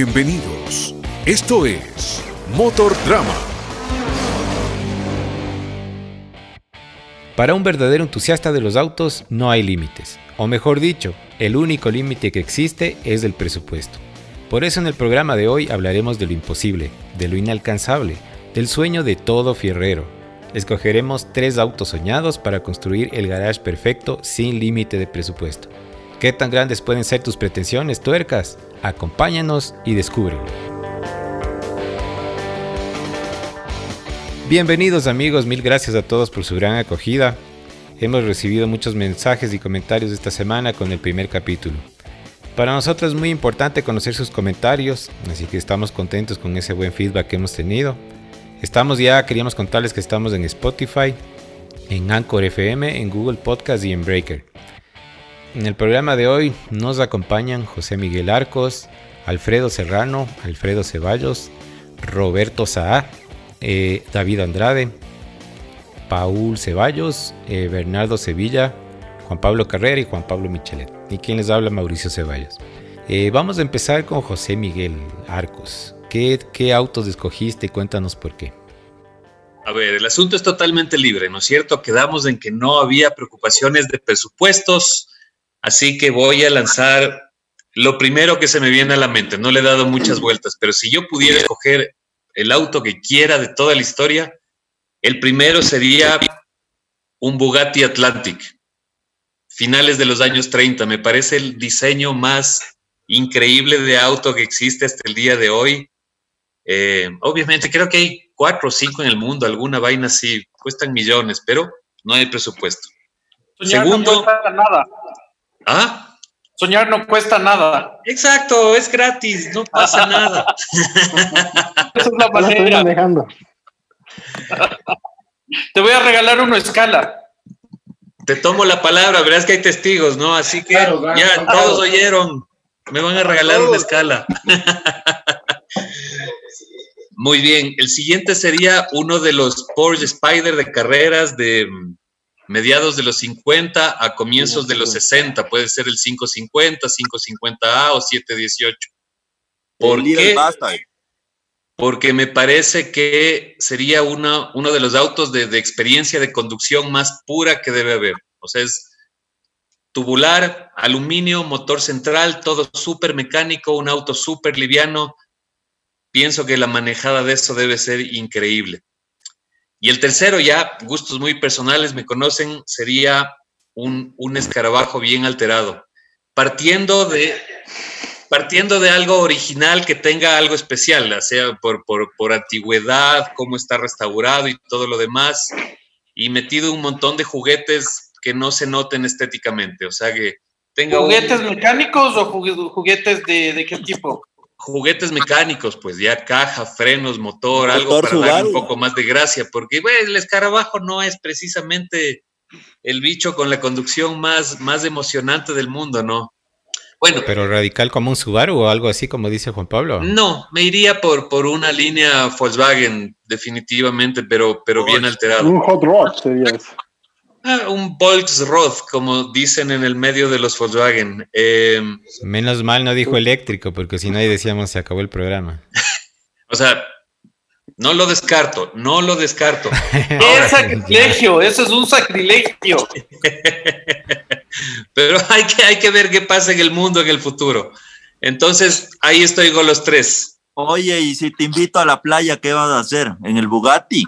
Bienvenidos. Esto es Motor Drama. Para un verdadero entusiasta de los autos no hay límites, o mejor dicho, el único límite que existe es el presupuesto. Por eso en el programa de hoy hablaremos de lo imposible, de lo inalcanzable, del sueño de todo fierrero. Escogeremos tres autos soñados para construir el garage perfecto sin límite de presupuesto. ¿Qué tan grandes pueden ser tus pretensiones, tuercas? Acompáñanos y descúbrelo. Bienvenidos amigos, mil gracias a todos por su gran acogida. Hemos recibido muchos mensajes y comentarios esta semana con el primer capítulo. Para nosotros es muy importante conocer sus comentarios, así que estamos contentos con ese buen feedback que hemos tenido. Estamos ya, queríamos contarles que estamos en Spotify, en Anchor FM, en Google Podcast y en Breaker. En el programa de hoy nos acompañan José Miguel Arcos, Alfredo Serrano, Alfredo Ceballos, Roberto Saá, eh, David Andrade, Paul Ceballos, eh, Bernardo Sevilla, Juan Pablo Carrera y Juan Pablo Michelet. Y quien les habla, Mauricio Ceballos. Eh, vamos a empezar con José Miguel Arcos. ¿Qué, ¿Qué autos escogiste? Cuéntanos por qué. A ver, el asunto es totalmente libre, ¿no es cierto? Quedamos en que no había preocupaciones de presupuestos, así que voy a lanzar lo primero que se me viene a la mente. No le he dado muchas vueltas, pero si yo pudiera escoger el auto que quiera de toda la historia, el primero sería un Bugatti Atlantic, finales de los años 30. Me parece el diseño más increíble de auto que existe hasta el día de hoy. Eh, obviamente, creo que hay cuatro o cinco en el mundo, alguna vaina así, cuestan millones, pero no hay presupuesto. Segundo, no cuesta nada. ¿Ah? Soñar no cuesta nada. Exacto, es gratis, no pasa nada. Esa es la manera. Te voy a regalar una escala. Te tomo la palabra, verás que hay testigos, ¿no? Así que ya todos oyeron. Me van a regalar una escala. Muy bien, el siguiente sería uno de los Porsche Spider de carreras de mediados de los 50 a comienzos de los 60. Puede ser el 550, 550A o 718. ¿Por qué? Porque me parece que sería uno, uno de los autos de, de, experiencia de conducción más pura que debe haber. O sea, es tubular, aluminio, motor central, todo súper mecánico, un auto súper liviano. Pienso que la manejada de eso debe ser increíble. Y el tercero, ya gustos muy personales, me conocen, sería un, un escarabajo bien alterado. Partiendo de, partiendo de algo original que tenga algo especial, sea por, por, por, antigüedad, cómo está restaurado y todo lo demás, y metido un montón de juguetes que no se noten estéticamente, o sea que tenga... ¿Juguetes mecánicos o juguetes de, de, qué tipo? Juguetes mecánicos, pues ya caja, frenos, motor, algo para darle un poco más de gracia, porque bueno, el escarabajo no es precisamente el bicho con la conducción más, más emocionante del mundo, ¿no? Bueno. ¿Pero radical como un Subaru o algo así como dice Juan Pablo? No, me iría por, por una línea Volkswagen, definitivamente, pero, pero bien alterado. Un hot rod sería eso. Ah, un Volksrod, como dicen en el medio de los Volkswagen. Eh, Menos mal no dijo eléctrico, porque si no ahí decíamos se acabó el programa. o sea, no lo descarto, no lo descarto. es sacrilegio, eso es un sacrilegio. Pero hay que, hay que ver qué pasa en el mundo en el futuro. Entonces, ahí estoy con los tres. Oye, y si te invito a la playa, ¿qué vas a hacer? ¿En el Bugatti?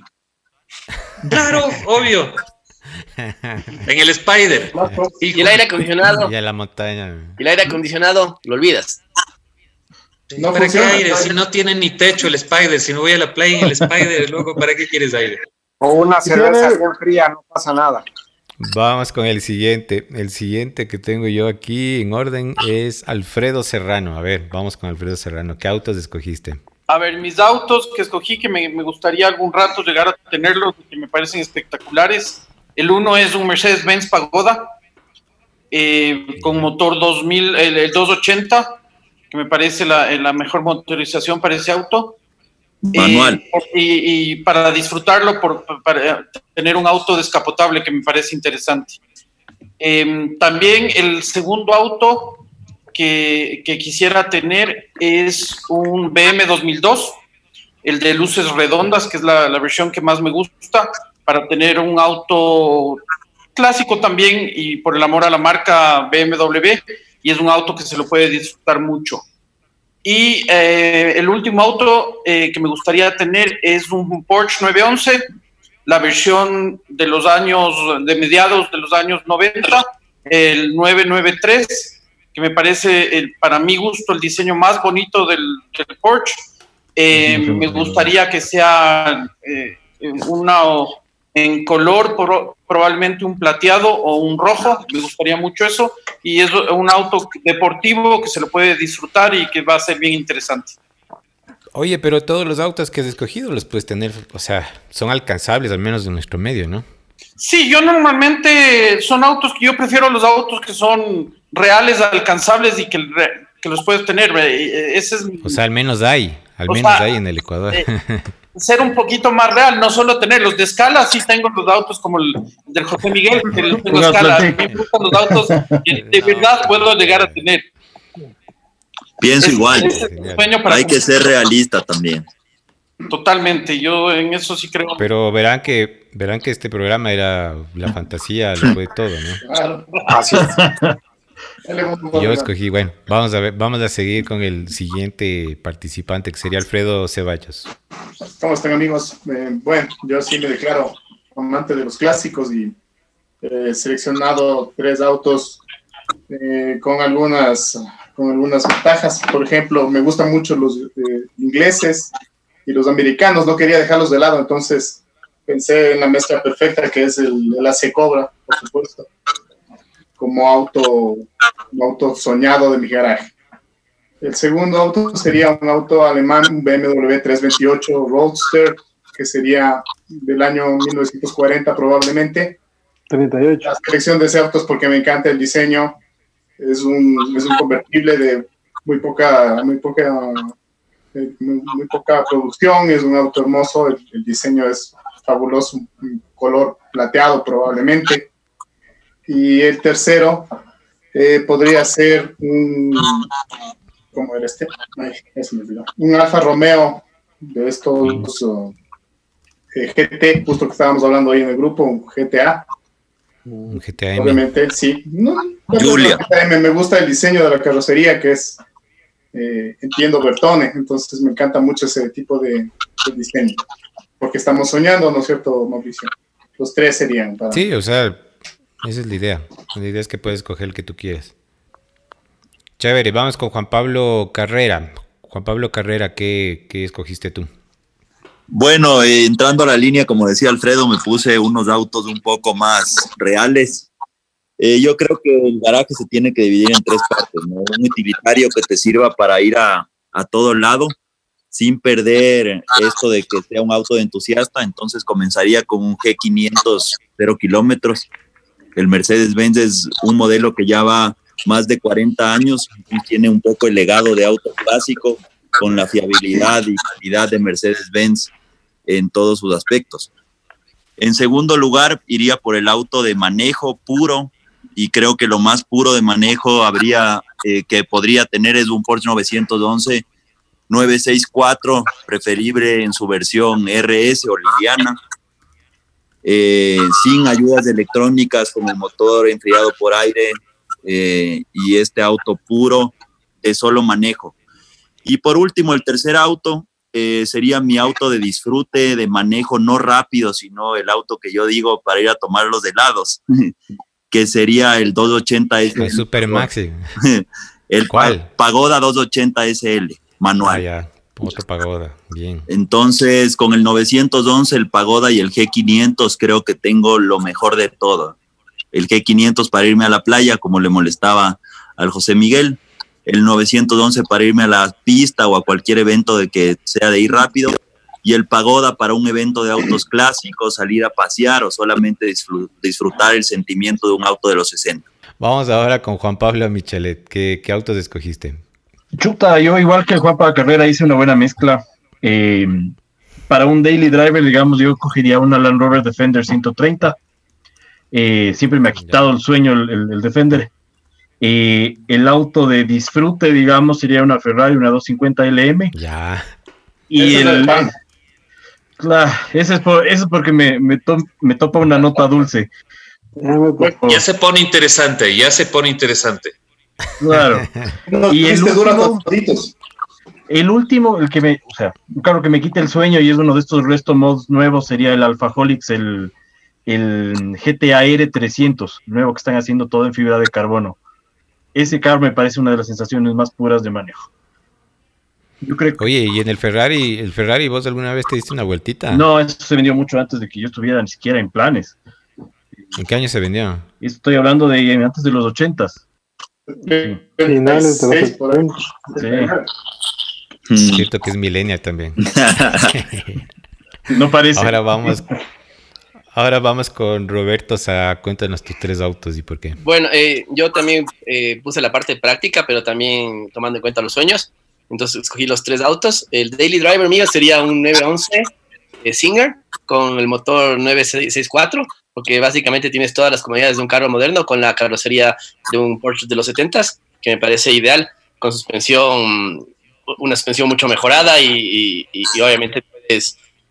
Claro, obvio. En el Spider. Y el aire acondicionado. Y a la montaña. Y el aire acondicionado, lo olvidas. No ¿Para qué aire? Si no tiene ni techo el Spider, si no voy a la playa en el Spider, luego, ¿para qué quieres aire? O una cerveza bien fría, no pasa nada. Vamos con el siguiente. El siguiente que tengo yo aquí en orden es Alfredo Serrano. A ver, vamos con Alfredo Serrano. ¿Qué autos escogiste? A ver, mis autos que escogí, que me, me gustaría algún rato llegar a tenerlos, que me parecen espectaculares. El uno es un Mercedes-Benz Pagoda eh, con motor 2000, el, el, 280, que me parece la, la, mejor motorización para ese auto. Manual. Eh, y, y, para disfrutarlo, por, para tener un auto descapotable que me parece interesante. Eh, también el segundo auto que, que quisiera tener es un BM 2002, el de luces redondas, que es la, la versión que más me gusta, para tener un auto clásico también y por el amor a la marca BMW, y es un auto que se lo puede disfrutar mucho. Y eh, el último auto eh, que me gustaría tener es un Porsche 911, la versión de los años, de mediados de los años 90, el 993, que me parece, el, para mi gusto, el diseño más bonito del, del Porsche. Eh, me gustaría que sea eh, una en color, pro- probablemente un plateado o un rojo, me gustaría mucho eso, y es un auto deportivo que se lo puede disfrutar y que va a ser bien interesante. Oye, pero todos los autos que has escogido los puedes tener, o sea, son alcanzables al menos de nuestro medio, ¿no? Sí, yo normalmente son autos que yo prefiero los autos que son reales, alcanzables y que, que los puedes tener. eh, Ese es O sea, al menos hay, al menos sea, hay en el Ecuador. eh, ser un poquito más real, no solo tenerlos de escala, sí tengo los autos como el del José Miguel, que los tengo a escala. Me gustan los autos que de verdad puedo llegar a tener. Pienso Es- igual. ese es mi sueño para Hay que ser realista también. Totalmente, yo en eso sí creo. Pero verán que verán que este programa era la fantasía, lo fue todo, ¿no? Claro. Así es. Yo escogí, bueno, vamos a ver, vamos a seguir con el siguiente participante que sería Alfredo Ceballos. ¿Cómo están amigos? Eh, bueno, yo sí me declaro amante de los clásicos y eh, he seleccionado tres autos eh, con algunas con algunas ventajas. Por ejemplo, me gustan mucho los eh, ingleses y los americanos, no quería dejarlos de lado, entonces pensé en la mezcla perfecta que es el, el AC Cobra, por supuesto, como auto, un auto soñado de mi garaje. El segundo auto sería un auto alemán, un BMW 328 Roadster, que sería del año 1940 probablemente. 38. La selección de ese auto es porque me encanta el diseño. Es un, es un convertible de muy poca, muy poca, eh, muy, muy poca producción. Es un auto hermoso. El, el diseño es fabuloso, un, un color plateado probablemente. Y el tercero eh, podría ser un, ¿cómo era este? Ay, me olvidó. Un Alfa Romeo de estos uh, eh, GT, justo que estábamos hablando ahí en el grupo, un GTA. Un GTA M. Obviamente, sí. No, no, Julia. me gusta el diseño de la carrocería, que es, eh, entiendo, Bertone. Entonces me encanta mucho ese tipo de, de diseño. Porque estamos soñando, ¿no es cierto, Mauricio? Los tres serían para... Sí, o sea, esa es la idea. La idea es que puedes escoger el que tú quieras. Chévere, vamos con Juan Pablo Carrera. Juan Pablo Carrera, ¿qué, qué escogiste tú? Bueno, eh, entrando a la línea, como decía Alfredo, me puse unos autos un poco más reales. Eh, yo creo que el garaje se tiene que dividir en tres partes, ¿no? Un utilitario que te sirva para ir a, a todo lado, sin perder esto de que sea un auto de entusiasta. Entonces comenzaría con un G500 0 kilómetros. El Mercedes-Benz es un modelo que ya va más de 40 años y tiene un poco el legado de auto clásico con la fiabilidad y calidad de Mercedes-Benz en todos sus aspectos. En segundo lugar, iría por el auto de manejo puro y creo que lo más puro de manejo habría eh, que podría tener es un Porsche 911 964, preferible en su versión RS o eh, sin ayudas electrónicas como el motor enfriado por aire eh, y este auto puro de solo manejo. Y por último, el tercer auto eh, sería mi auto de disfrute, de manejo no rápido, sino el auto que yo digo para ir a tomar los helados, que sería el 280 SL. El Super Maxi. El ¿Cuál? Pa- Pagoda 280 SL, Ah, manual. Otro pagoda. Bien. Entonces, con el 911, el Pagoda y el G500, creo que tengo lo mejor de todo. El G500 para irme a la playa, como le molestaba al José Miguel. El 911 para irme a la pista o a cualquier evento de que sea de ir rápido. Y el Pagoda para un evento de autos clásicos, salir a pasear o solamente disfru- disfrutar el sentimiento de un auto de los 60. Vamos ahora con Juan Pablo Michelet. ¿Qué, qué autos escogiste? Chuta, yo igual que Juan para Carrera hice una buena mezcla. Eh, para un daily driver, digamos, yo cogería una Land Rover Defender 130. Eh, siempre me ha quitado el sueño el, el- el Defender. Y el auto de disfrute, digamos, sería una Ferrari, una 250 LM. Ya. Y Ese es el. Claro, ese es, por, eso es porque me, me, to- me topa una nota dulce. Ya se pone interesante, ya se pone interesante. Claro. No, Y el este dura último-. El último, el que me, o sea, un carro que me quita el sueño y es uno de estos resto mods nuevos sería el Alfaholics, el, el GTA R300, nuevo que están haciendo todo en fibra de carbono. Ese carro me parece una de las sensaciones más puras de manejo. Yo creo que Oye, ¿y en el Ferrari, el Ferrari vos alguna vez te diste una vueltita? no, eso se vendió mucho antes de que yo estuviera ni siquiera en planes. ¿En qué año se vendió? Estoy hablando de antes de los ochentas. Finales de los Seis por ahí. 70. Mm. Cierto que es millennial también. No parece. Ahora vamos, ahora vamos con Roberto a cuéntanos tus tres autos y por qué. Bueno, eh, yo también eh, puse la parte práctica, pero también tomando en cuenta los sueños. Entonces escogí los tres autos. El daily driver mío sería un 911 eh, Singer con el motor 964, porque básicamente tienes todas las comodidades de un carro moderno con la carrocería de un Porsche de los 70s, que me parece ideal, con suspensión, una suspensión mucho mejorada y, y- y- obviamente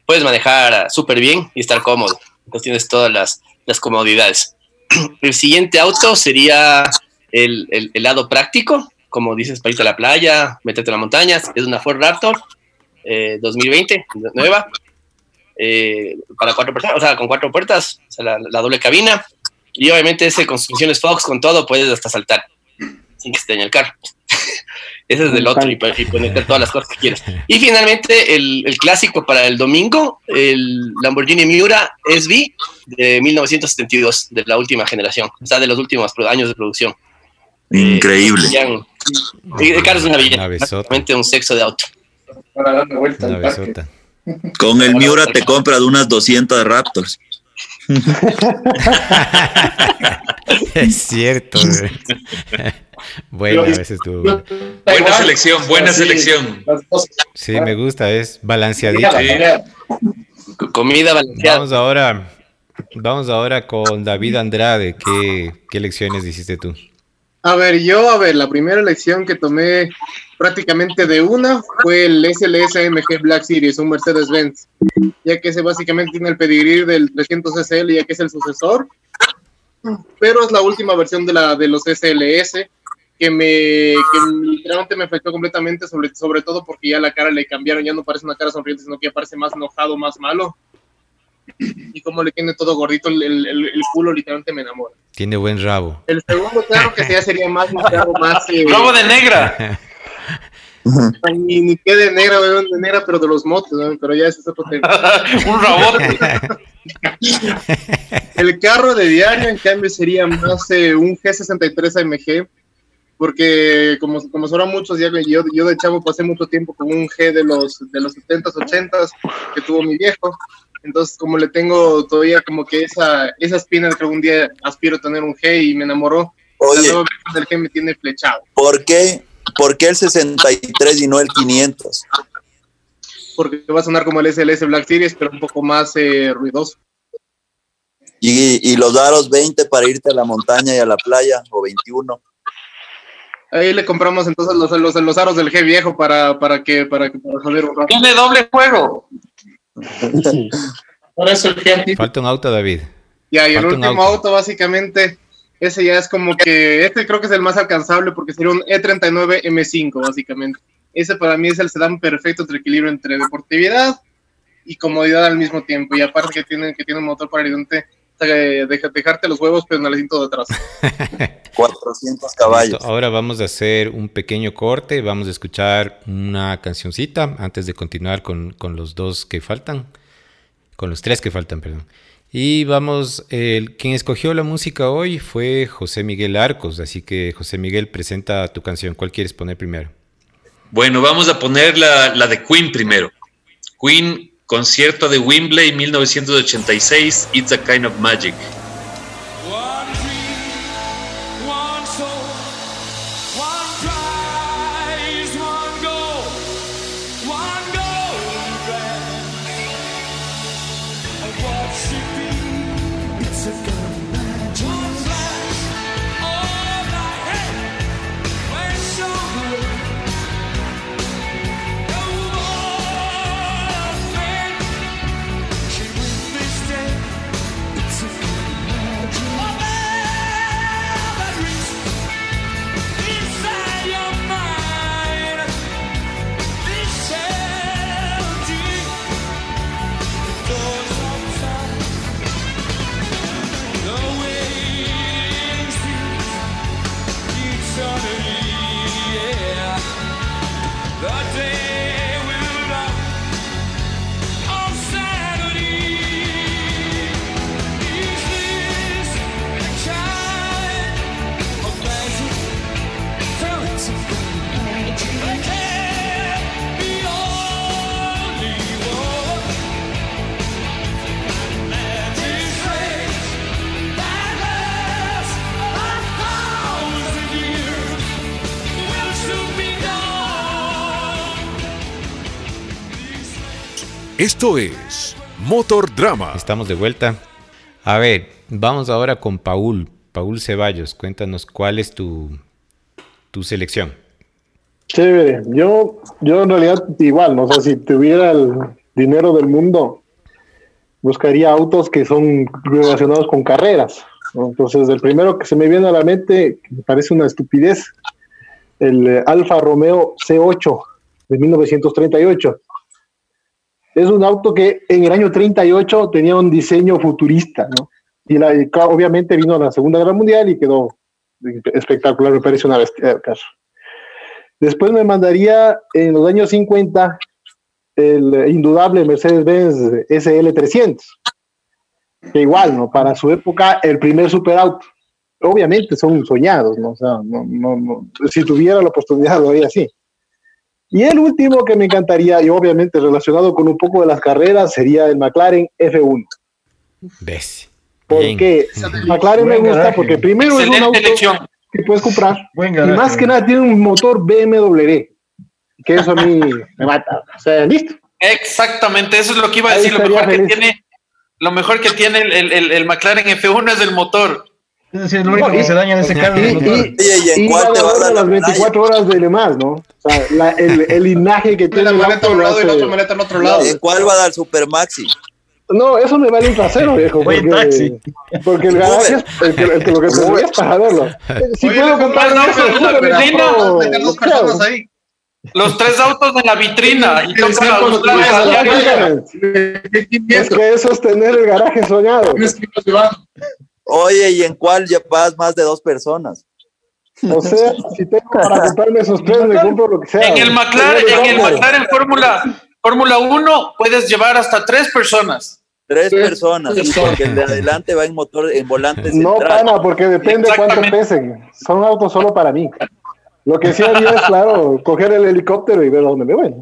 puedes, manejar súper bien y estar cómodo. Entonces tienes todas las, comodidades. El siguiente auto sería el, el- el lado práctico, como dices, para irte a la playa, meterte a la montaña. Es una Ford Raptor eh, 2020, nueva, eh, para cuatro personas, o sea, con cuatro puertas, o sea, la, la doble cabina. Y obviamente ese con suspensiones Fox, con todo, puedes hasta saltar, sin que se dañe el carro. ese es del otro y, pu- y puedes meter todas las cosas que quieras. Y finalmente, el, el clásico para el domingo, el Lamborghini Miura SV de 1972, de la última generación, o sea, de los últimos años de producción. Increíble. Eh, carro es una belleza, Una besota. básicamente un sexo de auto. Para dar una vuelta Una. Con el Miura te compras unas 200 Raptors. es cierto. bueno, a veces bueno. Buena Igual, selección, buena selección. Sí, me gusta, es C- Comida balanceada. Vamos ahora, vamos ahora con David Andrade. ¿Qué, qué lecciones hiciste tú? A ver, yo, a ver, la primera elección que tomé prácticamente de una fue el SLS AMG Black Series, un Mercedes-Benz, ya que ese básicamente tiene el pedigrí del 300 SL, ya que es el sucesor, pero es la última versión de, la, de los SLS que me que literalmente me afectó completamente, sobre, sobre todo porque ya la cara le cambiaron, ya no parece una cara sonriente, sino que ya parece más enojado, más malo. Y como le tiene todo gordito, el, el, el culo literalmente me enamora. Tiene buen rabo. El segundo, claro que ya sería más, un carro más... eh, Bravo de negra. Ni, ni qué de negra, weón, de negra, pero de los motos, weón, pero ya ese es otro tema. un rabote. El carro de diario, en cambio, sería más eh, un G63 AMG, porque como, como sabrán muchos, ya yo, yo de chavo pasé mucho tiempo con un G de los, de los 70s, 80s que tuvo mi viejo. Entonces, como le tengo todavía como que esa, esa espina de que algún día aspiro a tener un G y me enamoró, la Oye, nueva versión del G me tiene flechado. ¿por qué, ¿por qué el 63 y no el 500? porque va a sonar como el SLS Black Series, pero un poco más eh, ruidoso. Y, y los aros 20 para irte a la montaña y a la playa, o 21. Ahí le compramos entonces los, los, los aros del G viejo para, para que para que para joder un rato. Tiene doble juego. Eso el gente Falta un auto, David. Ya, y el Falta un último auto. auto. básicamente, ese ya es como que, este creo que es el más alcanzable porque sería un E E39 M5 básicamente. Ese para mí es el sedán perfecto entre equilibrio entre deportividad y comodidad al mismo tiempo. Y aparte que tiene, que tiene un motor para ayudarte deja- dejarte los huevos, pero en el asiento de atrás. 400 caballos. Listo, Ahora vamos a hacer un pequeño corte. Vamos a escuchar una cancioncita antes de continuar con, con los dos que faltan. Con los tres que faltan, perdón. Y vamos, el, quien escogió la música hoy fue José Miguel Arcos. Así que, José Miguel, presenta tu canción. ¿Cuál quieres poner primero? Bueno, vamos a poner la, la de Queen primero. Queen, concierto de Wembley 1986, It's a Kind of Magic. Esto es Motor Drama. Estamos de vuelta. A ver, vamos ahora con Paul. Paul Ceballos, cuéntanos cuál es tu, tu selección. Chévere. Yo, yo en realidad igual, ¿no? O sea, si tuviera el dinero del mundo, buscaría autos que son relacionados con carreras. ¿no? Entonces, el primero que se me viene a la mente, que me parece una estupidez, el Alfa Romeo C8 de 1938. Es un auto que en el año 38 tenía un diseño futurista, ¿no? Y, la, obviamente vino la Segunda Guerra Mundial y quedó espectacular, me parece una bestia el carro. Después me mandaría en los años 50 el indudable Mercedes-Benz SL300, que igual, ¿no? Para su época, el primer superauto. Obviamente son soñados, ¿no? O sea, no, no, no. si tuviera la oportunidad lo haría así. Y el último que me encantaría, y obviamente relacionado con un poco de las carreras, sería el McLaren F1. ¿Ves? Porque McLaren me gusta garaje. porque primero es un auto elección. que puedes comprar y más que nada tiene un motor BMW, que eso a mí me mata. O sea, listo. Exactamente, eso es lo que iba a Ahí decir. Lo mejor que tiene, lo mejor que tiene el, el- el- el McLaren F1 es el motor. Es decir, lo único No, y- que se daña en ese carro Y, el y, ¿y en y cuál va te a vas a dar la las 24 horas de Le Mans, ¿no? O sea, la- el, el linaje que tiene Una el maleta a auto un lado y la otra maleta al otro lado. ¿En cuál va a dar Super Maxi? No, eso me vale un trasero, viejo. Porque, taxi. porque el garaje es el que, el que lo que tendría es para verlo. Si Oye, puedo comprar hago. personas ahí. Los tres autos en la vitrina y la la calle, Es que eso es tener el garaje soñado. Oye, ¿y en cuál ya vas más de dos personas? O sea, si tengo para comprarme esos tres, me compro lo que sea. En el McLaren, en el McLaren Fórmula Fórmula 1 puedes llevar hasta tres personas. Tres Tres personas, porque el de adelante va en motor, en volante No, central. pana, porque depende cuánto pesen. Son autos solo para mí. Lo que sí haría es, claro, coger el helicóptero y ver a dónde me voy.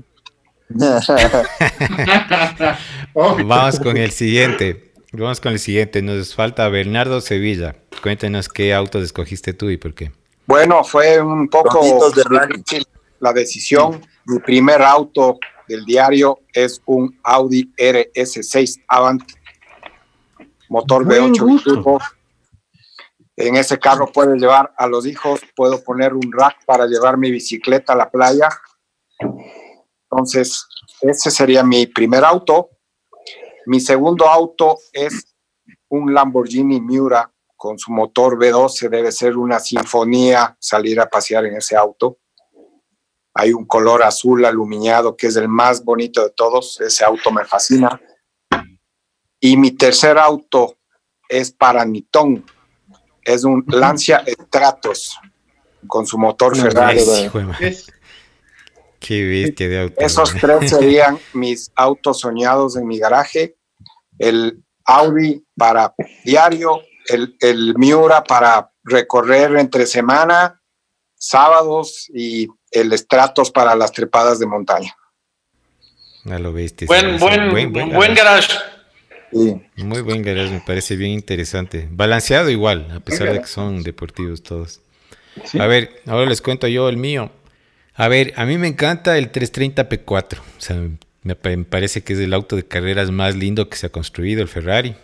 Oh, Vamos con el siguiente. Vamos con el siguiente. Nos falta Bernardo Sevilla. Cuéntenos qué autos escogiste tú y por qué. Bueno, fue un poco de difícil la decisión. Mi primer auto del diario es un Audi RS6 Avant, motor Buen V8 gusto. turbo. En ese carro puedo llevar a los hijos, puedo poner un rack para llevar mi bicicleta a la playa. Entonces, ese sería mi primer auto. Mi segundo auto es un Lamborghini Miura con su motor V12. Debe ser una sinfonía salir a pasear en ese auto. Hay un color azul aluminado que es el más bonito de todos. Ese auto me fascina. Y mi tercer auto es para Niton. Es un Lancia Stratos con su motor Ferrari. Qué bestia de auto. Esos tres serían mis autos soñados en mi garaje. El Audi para diario, el, el Miura para recorrer entre semana, sábados y el Stratos para las trepadas de montaña. A lo bestia. Buen, sí, buen, buen, garage. Sí. Muy buen garage, me parece bien interesante. Balanceado igual, a pesar de que son deportivos todos. Sí. A ver, ahora les cuento yo el mío. A ver, a mí me encanta el 330 P4. O sea, me, pa- me parece que es el auto de carreras más lindo que se ha construido, el Ferrari.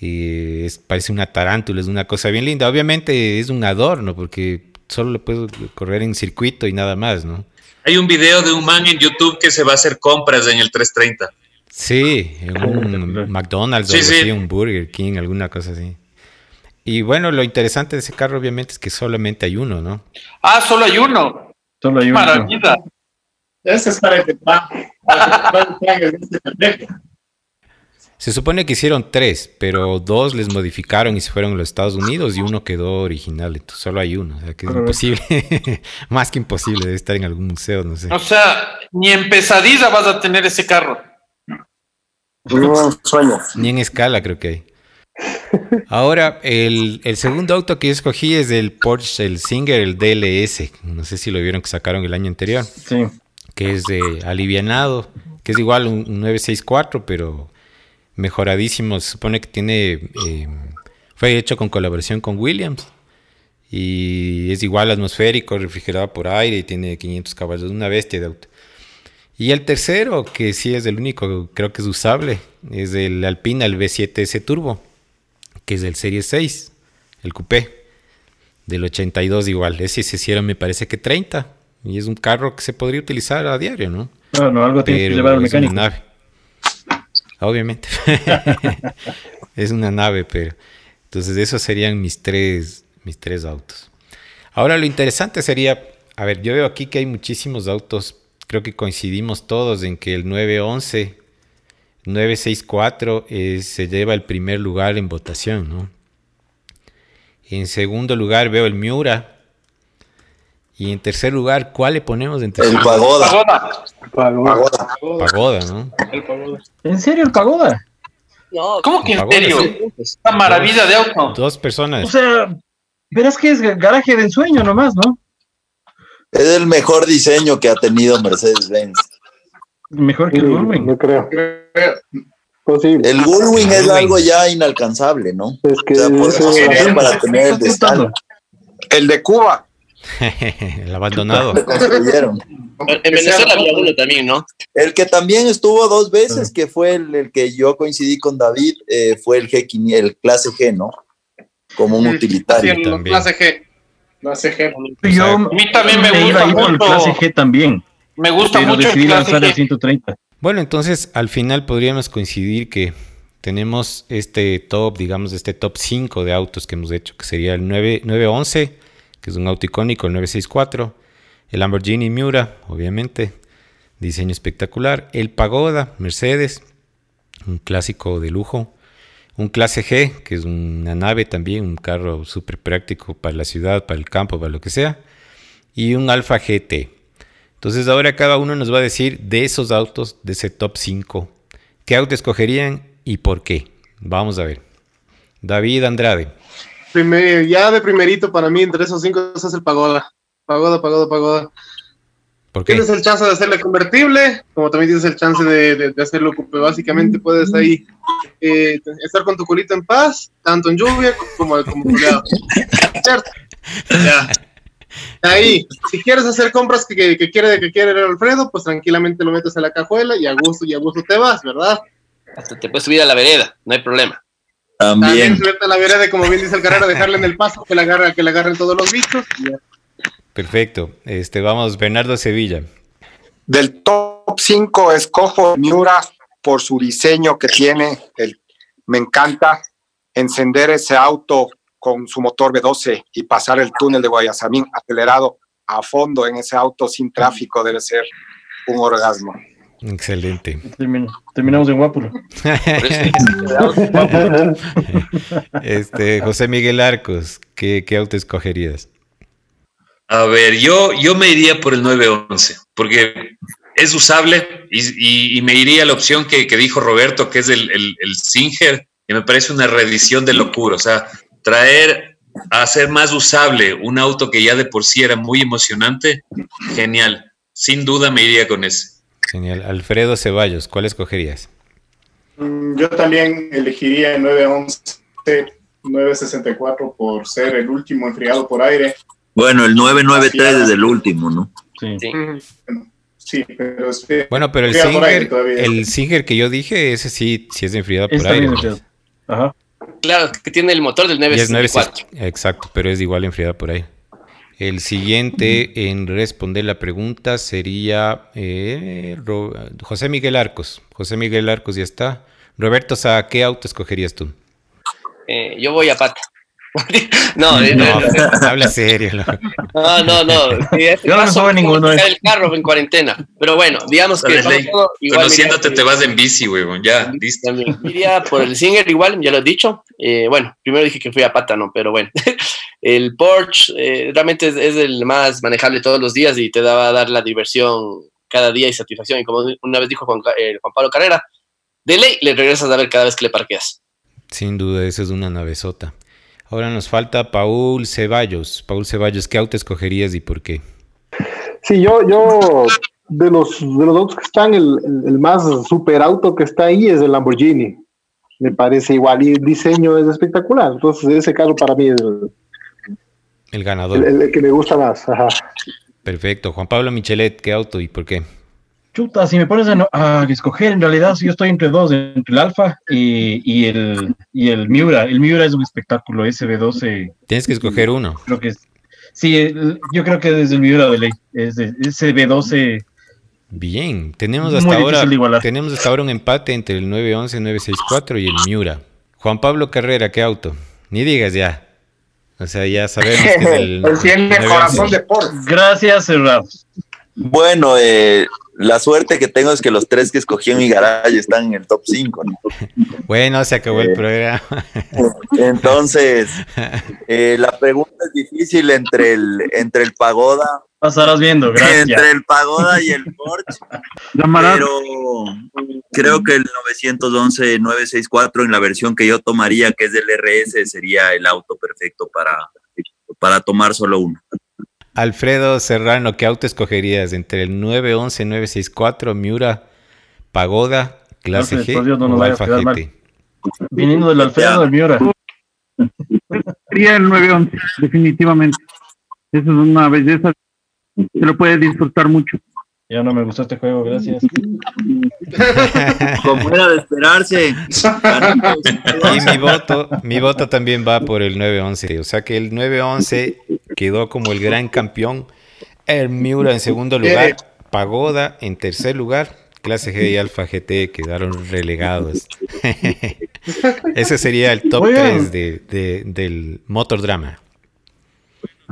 Y es, parece una tarántula, es una cosa bien linda. Obviamente es un adorno, porque solo lo puedo correr en circuito y nada más, ¿no? Hay un video de un man en YouTube que se va a hacer compras en el 330. Sí, en un McDonald's, o Sí, algo sí. así, un Burger King, alguna cosa así. Y bueno, lo interesante de ese carro obviamente es que solamente hay uno, ¿no? Ah, solo hay uno. Solo hay uno. Maravilla. Ese es para el que va. Para el que va el plan, es este. Se supone que hicieron tres, pero dos les modificaron y se fueron a los Estados Unidos y uno quedó original. Entonces solo hay uno. O sea que es imposible, más que imposible, debe estar en algún museo, no sé. O sea, ni en pesadilla vas a tener ese carro. Ni en escala creo que hay. Ahora, el, el segundo auto que yo escogí es el Porsche, el Singer, el DLS. No sé si lo vieron que sacaron el año anterior. Sí. Que es de alivianado, que es igual un, un 964, pero mejoradísimo. Se supone que tiene. eh, fue hecho con colaboración con Williams. Y es igual atmosférico, refrigerado por aire y tiene 500 caballos. Una bestia de auto. Y el tercero, que sí es el único, creo que es usable, es el Alpina, el V7S Turbo, que es del Serie 6, el coupé, del 82 igual. Ese se hicieron, me parece que 30. Y es un carro que se podría utilizar a diario, ¿no? No, no, algo tienes que llevar al es una mecánico. nave. Obviamente. es una nave, pero. Entonces, esos serían mis tres, mis tres autos. Ahora, lo interesante sería. A ver, yo veo aquí que hay muchísimos autos. Creo que coincidimos todos en que el 911, 964 eh, se lleva el primer lugar en votación, ¿no? En segundo lugar veo el Miura. Y en tercer lugar, ¿cuál le ponemos en tercer El lugar? Pagoda. Pagoda. Pagoda, ¿no? ¿En serio el Pagoda? No, ¿Cómo que en Pagoda, serio? sí. Una maravilla de auto. Dos personas. O sea, verás que es garaje de ensueño nomás, ¿no? Es el mejor diseño que ha tenido Mercedes-Benz. Mejor que el Goldwing. No creo. Posible. El Gullwing es algo ya inalcanzable, ¿no? Es que O sea, por eso- para tener el de. El de Cuba. el abandonado. Lo construyeron. En Venezuela había uno también, ¿no? El que también estuvo dos veces, que fue el, el que yo coincidí con David, eh, fue el G500, el clase G, ¿no? Como un Sí, utilitario. el también. clase G. Sé, G. Yo A mí también me gusta por el mucho. clase G también, Me gusta pero mucho el decidí clase lanzar el G. 130. Bueno, entonces al final podríamos coincidir que tenemos este top, digamos, este top 5 de autos que hemos hecho, que sería el 9, 911, que es un auto icónico, el 964, el Lamborghini Miura, obviamente, diseño espectacular, el Pagoda, Mercedes, un clásico de lujo, un clase G, que es una nave también, un carro súper práctico para la ciudad, para el campo, para lo que sea, y un Alfa GT. Entonces ahora cada uno nos va a decir de esos autos, de ese top 5, qué auto escogerían y por qué. Vamos a ver. David Andrade. Primer- ya de primerito para mí, entre esos cinco, es el Pagoda. Pagoda, Pagoda, Pagoda. ¿Por qué? Tienes el chance de hacerle convertible, como también tienes el chance de, de- de hacerlo. Básicamente puedes ahí eh, estar con tu culito en paz, tanto en lluvia como como soleado. ¿Cierto? Ya. Ahí, si quieres hacer compras que, que, que quiere que quiere el Alfredo, pues tranquilamente lo metes a la cajuela y a gusto y a gusto te vas, ¿verdad? Hasta te puedes subir a la vereda, no hay problema. También También. subirte a la vereda, como bien dice el carrera, dejarle en el paso, que le agarra, que le agarren todos los ya. Perfecto. Este, vamos, Bernardo Sevilla. Del top 5 escojo Miura por su diseño que tiene. El, me encanta encender ese auto con su motor V12 y pasar el túnel de Guayasamín acelerado a fondo en ese auto sin tráfico debe ser un orgasmo. Excelente. Termin- terminamos en Guápulo. Este, José Miguel Arcos, ¿qué, qué auto escogerías? A ver, yo, yo me iría por el 911, porque es usable y, y- y me iría a la opción que, que dijo Roberto, que es el, el, el Singer, que me parece una reedición de locura. O sea, traer a hacer más usable un auto que ya de por sí era muy emocionante, genial. Sin duda me iría con ese. Genial. Alfredo Ceballos, ¿cuál escogerías? Mm, Yo también elegiría el 911 964 por ser el último enfriado por aire. Bueno, el 993 es el último, ¿no? Sí. Sí. Pero es que Bueno, pero el enfriado por aire Singer, todavía. el Singer que yo dije, ese sí, sí es enfriado por Está aire. enfriado. Ajá. Claro, que tiene el motor del Y es 964. 964. Exacto, pero es igual enfriada por ahí. El siguiente en responder la pregunta sería eh, José Miguel Arcos. José Miguel Arcos ya está. Roberto, Sá, ¿qué auto escogerías tú? Eh, yo voy a pata. no, eh, No, no, habla serio. ¿no? no, no. no. Sí, este Yo no me subo ninguno, eh. el carro en cuarentena. Pero bueno, digamos que todo- igual Conociéndote te iría- vas en bici, huevón. Ya, listo. También. Iría por el Singer igual, ya lo he dicho. Eh, bueno, primero dije que fui a pata, ¿no? Pero bueno, el Porsche eh, realmente es, es el más manejable todos los días y te da a dar la diversión cada día y satisfacción. Y como una vez dijo Juan, eh, Pablo Carrera, de ley le regresas a ver cada vez que le parqueas. Sin duda, esa es una navezota. Ahora nos falta Paul Ceballos. Paul Ceballos, ¿qué auto escogerías y por qué? Sí, yo, yo de los de los autos que están, el, el- el más super auto que está ahí es el Lamborghini. Me parece igual y el diseño es espectacular. Entonces, en ese caso para mí es el, El ganador. el- el que me gusta más. Ajá. Perfecto. Juan Pablo Michelet, ¿qué auto y por qué? Chuta, si me pones a, no- a escoger, en realidad yo estoy entre dos, entre el Alfa y, y el, y el Miura. El Miura es un espectáculo, SB12, Tienes que escoger uno. creo que es... Sí, el- yo creo que desde el Miura de ley, es de, SB12, Bien, tenemos hasta ahora tenemos hasta ahora un empate entre el 911, 964 y el Miura. Juan Pablo Carrera, ¿qué auto? Ni digas ya. O sea, ya sabemos que es el Él tiene 911. corazón de Porsche. gracias, cerrados. Bueno, eh, la suerte que tengo es que los tres que escogí en mi garage están en el top 5. Bueno, se acabó el Eh, programa. Entonces, eh, la pregunta es difícil entre el, entre el Pagoda, Pasarás viendo, gracias. entre el Pagoda y el Porsche, pero creo que el 911-964 en la versión que yo tomaría, que es del RS, sería el auto perfecto para, para tomar solo uno. Alfredo Serrano, ¿qué auto escogerías entre el 911, 964, Miura, Pagoda, clase Alfred, G por Dios, no nos o vayas a Alfa GT? Viniendo del Alfredo del Miura. Sería el 911, definitivamente. Eso es una belleza. Se lo puede disfrutar mucho. Ya no me gustó este juego, gracias. Como era de esperarse. Y mi voto, mi voto también va por el 911. O sea que el 911 quedó como el gran campeón. El Miura en segundo lugar. Pagoda en tercer lugar. Clase G y Alfa GT quedaron relegados. Ese sería el top Oigan. 3 de, de- del Motor Drama.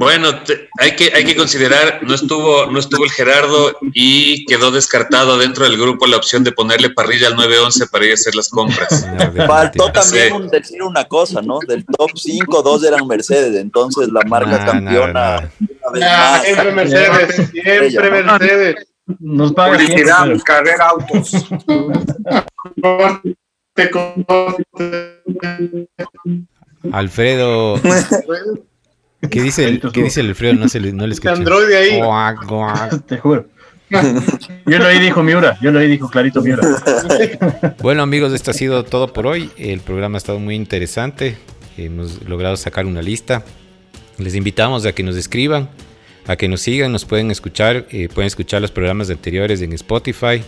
Bueno, te- hay, que, hay que considerar, no estuvo, no estuvo el Gerardo y quedó descartado dentro del grupo la opción de ponerle parrilla al 911 para ir a hacer las compras. Faltó también Sí. un- decir una cosa, ¿no? Del top 5, dos eran Mercedes, entonces la marca campeona. Ah, más. siempre Mercedes, siempre Mercedes. Nos paga Publicidad, siempre, carrera autos. Alfredo, ¿qué dice el, qué dice el Alfredo? No, se le, no le escuché. Android ahí. Guac, guac. te juro. Yo lo oí, dijo Miura. Yo lo oí, dijo clarito Miura. Bueno amigos, esto ha sido todo por hoy. El programa ha estado muy interesante. Hemos logrado sacar una lista. Les invitamos a que nos escriban, a que nos sigan, nos pueden escuchar. eh, pueden escuchar los programas anteriores en Spotify,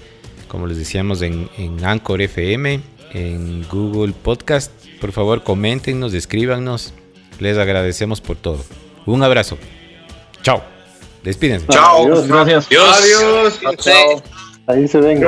como les decíamos en, en Anchor FM, en Google Podcast. Por favor, coméntenos, escríbanos. Les agradecemos por todo. Un abrazo. Chao. Despídense. Chao. Adiós. Gracias. Adiós. Adiós. Ahí se ven.